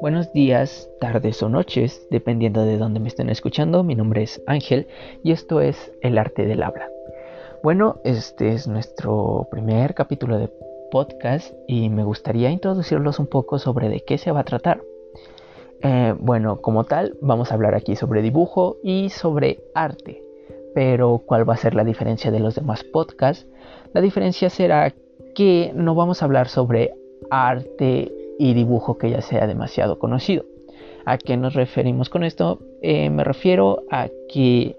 Buenos días, tardes o noches, dependiendo de dónde me estén escuchando. Mi nombre es Ángel y esto es El arte del habla. Bueno, este es nuestro primer capítulo de podcast y me gustaría introducirlos un poco sobre de qué se va a tratar. Eh, bueno, como tal, vamos a hablar aquí sobre dibujo y sobre arte. Pero, ¿cuál va a ser la diferencia de los demás podcasts? La diferencia será que no vamos a hablar sobre arte y dibujo que ya sea demasiado conocido. ¿A qué nos referimos con esto? Eh, me refiero a que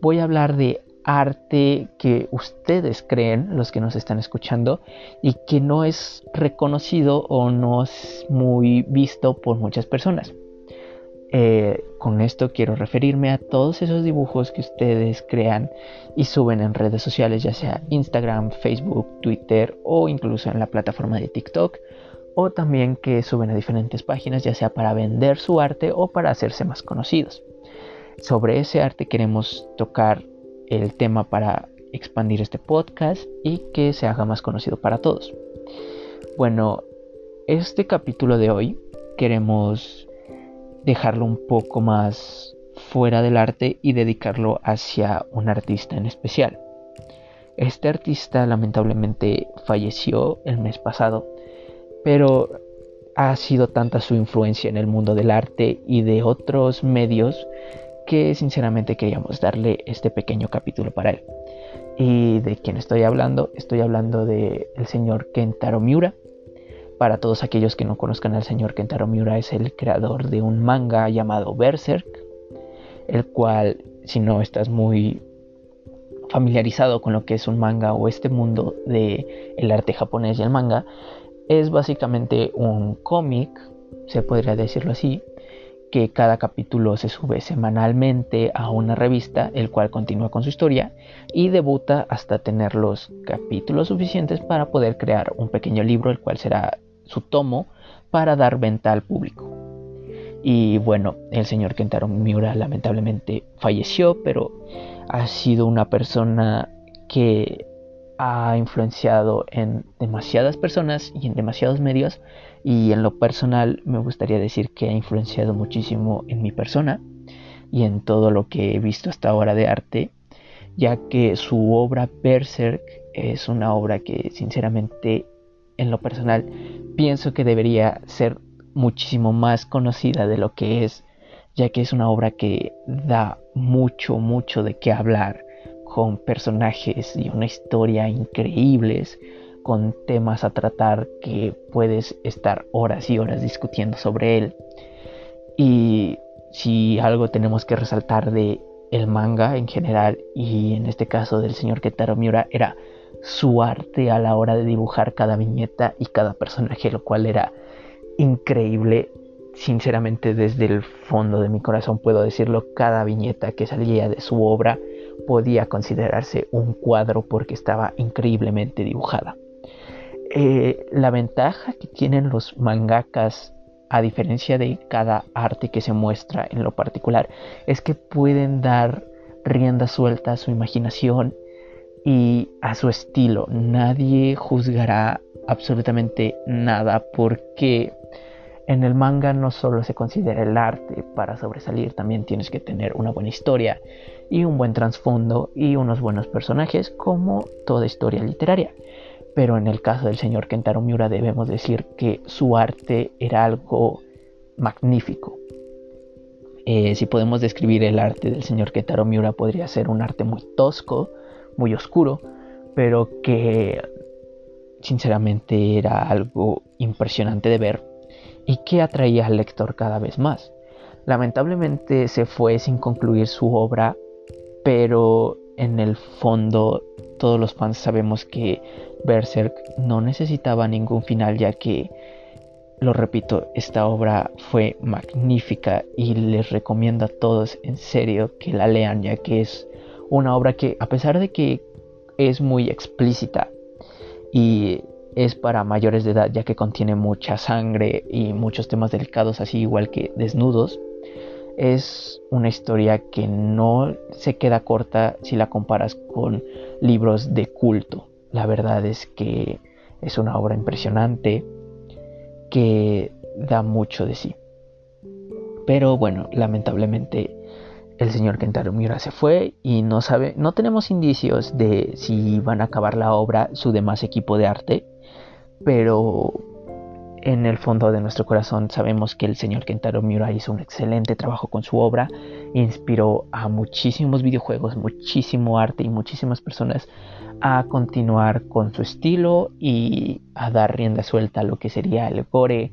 voy a hablar de arte que ustedes creen, los que nos están escuchando, y que no es reconocido o no es muy visto por muchas personas. Eh, con esto quiero referirme a todos esos dibujos que ustedes crean y suben en redes sociales, ya sea Instagram, Facebook, Twitter o incluso en la plataforma de TikTok o también que suben a diferentes páginas, ya sea para vender su arte o para hacerse más conocidos. Sobre ese arte queremos tocar el tema para expandir este podcast y que se haga más conocido para todos. Bueno, este capítulo de hoy queremos dejarlo un poco más fuera del arte y dedicarlo hacia un artista en especial. Este artista lamentablemente falleció el mes pasado pero ha sido tanta su influencia en el mundo del arte y de otros medios que sinceramente queríamos darle este pequeño capítulo para él. ¿Y de quién estoy hablando? Estoy hablando del señor Kentaro Miura. Para todos aquellos que no conozcan al señor Kentaro Miura, es el creador de un manga llamado Berserk, el cual, si no estás muy familiarizado con lo que es un manga o este mundo del el arte japonés y el manga, es básicamente un cómic, se podría decirlo así, que cada capítulo se sube semanalmente a una revista, el cual continúa con su historia y debuta hasta tener los capítulos suficientes para poder crear un pequeño libro, el cual será su tomo para dar venta al público. Y bueno, el señor Kentaro Miura lamentablemente falleció, pero ha sido una persona que ha influenciado en demasiadas personas y en demasiados medios y en lo personal me gustaría decir que ha influenciado muchísimo en mi persona y en todo lo que he visto hasta ahora de arte ya que su obra Berserk es una obra que sinceramente en lo personal pienso que debería ser muchísimo más conocida de lo que es ya que es una obra que da mucho mucho de qué hablar con personajes y una historia increíbles, con temas a tratar que puedes estar horas y horas discutiendo sobre él. Y si algo tenemos que resaltar de el manga en general y en este caso del señor Ketaro Miura era su arte a la hora de dibujar cada viñeta y cada personaje, lo cual era increíble. Sinceramente desde el fondo de mi corazón puedo decirlo, cada viñeta que salía de su obra podía considerarse un cuadro porque estaba increíblemente dibujada. Eh, la ventaja que tienen los mangakas, a diferencia de cada arte que se muestra en lo particular, es que pueden dar rienda suelta a su imaginación y a su estilo. Nadie juzgará absolutamente nada porque en el manga no solo se considera el arte para sobresalir, también tienes que tener una buena historia y un buen trasfondo y unos buenos personajes como toda historia literaria. Pero en el caso del señor Kentaro Miura debemos decir que su arte era algo magnífico. Eh, si podemos describir el arte del señor Kentaro Miura podría ser un arte muy tosco, muy oscuro, pero que sinceramente era algo impresionante de ver y que atraía al lector cada vez más. Lamentablemente se fue sin concluir su obra, pero en el fondo todos los fans sabemos que Berserk no necesitaba ningún final ya que, lo repito, esta obra fue magnífica y les recomiendo a todos en serio que la lean ya que es una obra que a pesar de que es muy explícita y es para mayores de edad ya que contiene mucha sangre y muchos temas delicados así igual que desnudos. Es una historia que no se queda corta si la comparas con libros de culto. La verdad es que Es una obra impresionante que da mucho de sí. Pero bueno, lamentablemente el señor Kentaro Miura se fue y no sabe, no tenemos indicios de si van a acabar la obra su demás equipo de arte, pero en el fondo de nuestro corazón sabemos que el señor Kentaro Miura hizo un excelente trabajo con su obra, inspiró a muchísimos videojuegos, muchísimo arte y muchísimas personas a continuar con su estilo y a dar rienda suelta a lo que sería el gore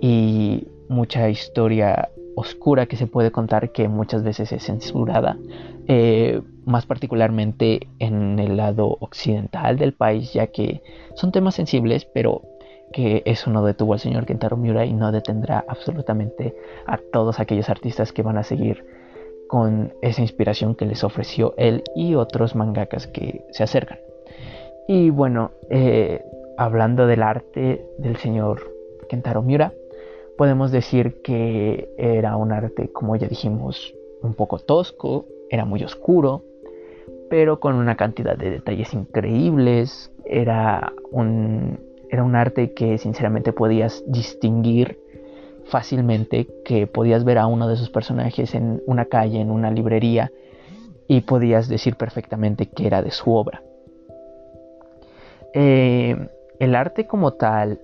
y mucha historia oscura que se puede contar que muchas veces es censurada, eh, más particularmente en el lado occidental del país, ya que son temas sensibles, pero que eso no detuvo al señor Kentaro Miura y no detendrá absolutamente a todos aquellos artistas que van a seguir con esa inspiración que les ofreció él y otros mangakas que se acercan. Y bueno, eh, hablando del arte del señor Kentaro Miura, podemos decir que era un arte, como ya dijimos, un poco tosco, era muy oscuro, pero con una cantidad de detalles increíbles, era un era un arte que sinceramente podías distinguir fácilmente, que podías ver a uno de sus personajes en una calle, en una librería, y podías decir perfectamente que era de su obra. Eh, el arte como tal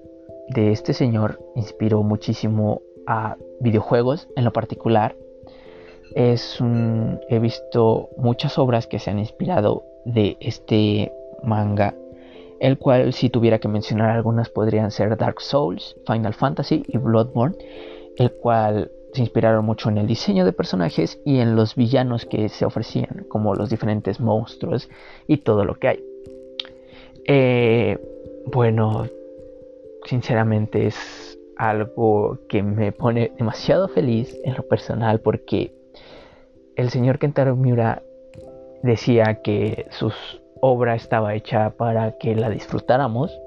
de este señor inspiró muchísimo a videojuegos en lo particular. Es he visto muchas obras que se han inspirado de este manga el cual si tuviera que mencionar algunas podrían ser Dark Souls, Final Fantasy y Bloodborne, el cual se inspiraron mucho en el diseño de personajes y en los villanos que se ofrecían, como los diferentes monstruos y todo lo que hay. Eh, bueno, sinceramente es algo que me pone demasiado feliz en lo personal porque el señor Kentaro Miura decía que sus obra estaba hecha para que la disfrutáramos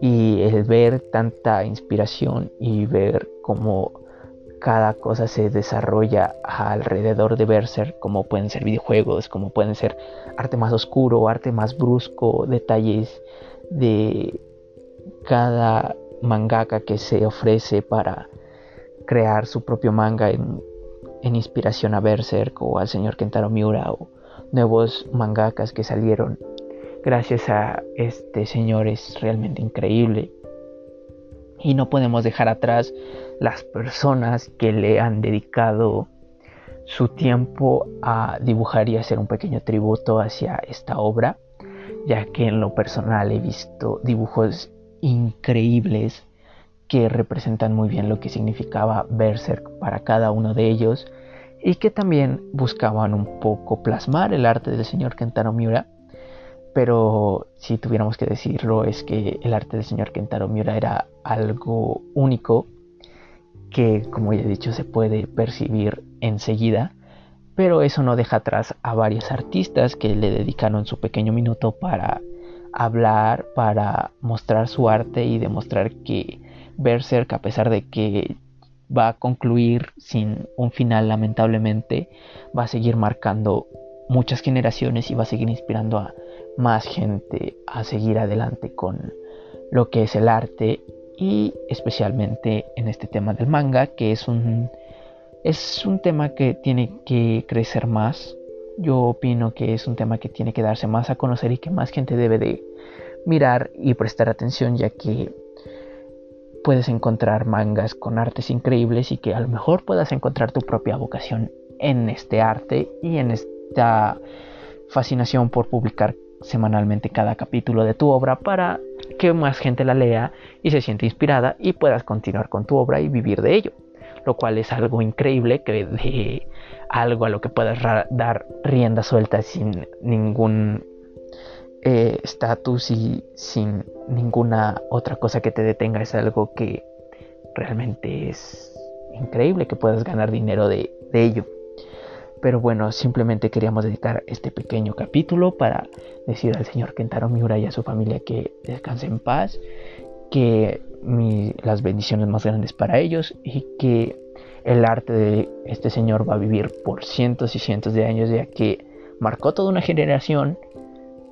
y el ver tanta inspiración y ver cómo cada cosa se desarrolla alrededor de Berserk, como pueden ser videojuegos, como pueden ser arte más oscuro, arte más brusco, detalles de cada mangaka que se ofrece para crear su propio manga en, inspiración a Berserk o al señor Kentaro Miura o nuevos mangakas que salieron gracias a este señor es realmente increíble. Y no podemos dejar atrás las personas que le han dedicado su tiempo a dibujar y hacer un pequeño tributo hacia esta obra, ya que en lo personal he visto dibujos increíbles que representan muy bien lo que significaba Berserk para cada uno de ellos y que también buscaban un poco plasmar el arte del señor Kentaro Miura. Pero si tuviéramos que decirlo es que el arte del señor Kentaro Miura era algo único que como ya he dicho se puede percibir enseguida. Pero eso no deja atrás a varios artistas que le dedicaron su pequeño minuto para hablar, para mostrar su arte y demostrar que Berserk, a pesar de que va a concluir sin un final lamentablemente, va a seguir marcando muchas generaciones y va a seguir inspirando a más gente a seguir adelante con lo que es el arte y especialmente en este tema del manga que es un es un tema que tiene que crecer más yo opino que es un tema que tiene que darse más a conocer y que más gente debe de mirar y prestar atención ya que puedes encontrar mangas con artes increíbles y que a lo mejor puedas encontrar tu propia vocación en este arte y en esta fascinación por publicar semanalmente cada capítulo de tu obra para que más gente la lea y se siente inspirada y puedas continuar con tu obra y vivir de ello. Lo cual es algo increíble que de algo a lo que puedas dar rienda suelta sin ningún eh, estatus y sin ninguna otra cosa que te detenga es algo que realmente es increíble que puedas ganar dinero de, ello. Pero bueno, simplemente queríamos dedicar este pequeño capítulo para decir al señor Kentaro Miura y a su familia que descanse en paz, que las bendiciones más grandes para ellos y que el arte de este señor va a vivir por cientos y cientos de años ya que marcó toda una generación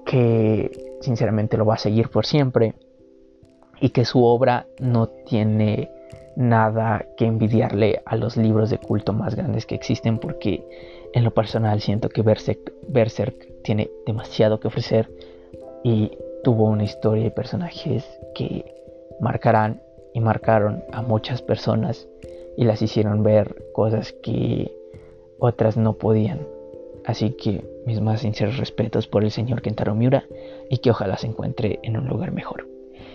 que sinceramente lo va a seguir por siempre y que su obra no tiene nada que envidiarle a los libros de culto más grandes que existen porque en lo personal siento que Berserk, tiene demasiado que ofrecer y tuvo una historia y personajes que marcarán y marcaron a muchas personas y las hicieron ver cosas que otras no podían. Así que mis más sinceros respetos por el señor Kentaro Miura y que ojalá se encuentre en un lugar mejor.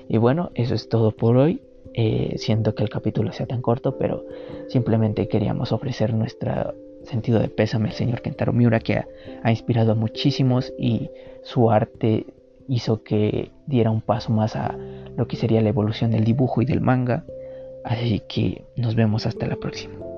Y bueno, eso es todo por hoy. Eh, siento que el capítulo sea tan corto, pero simplemente queríamos ofrecer nuestro sentido de pésame al señor Kentaro Miura, que ha, inspirado a muchísimos y su arte hizo que diera un paso más a lo que sería la evolución del dibujo y del manga. Así que nos vemos hasta la próxima.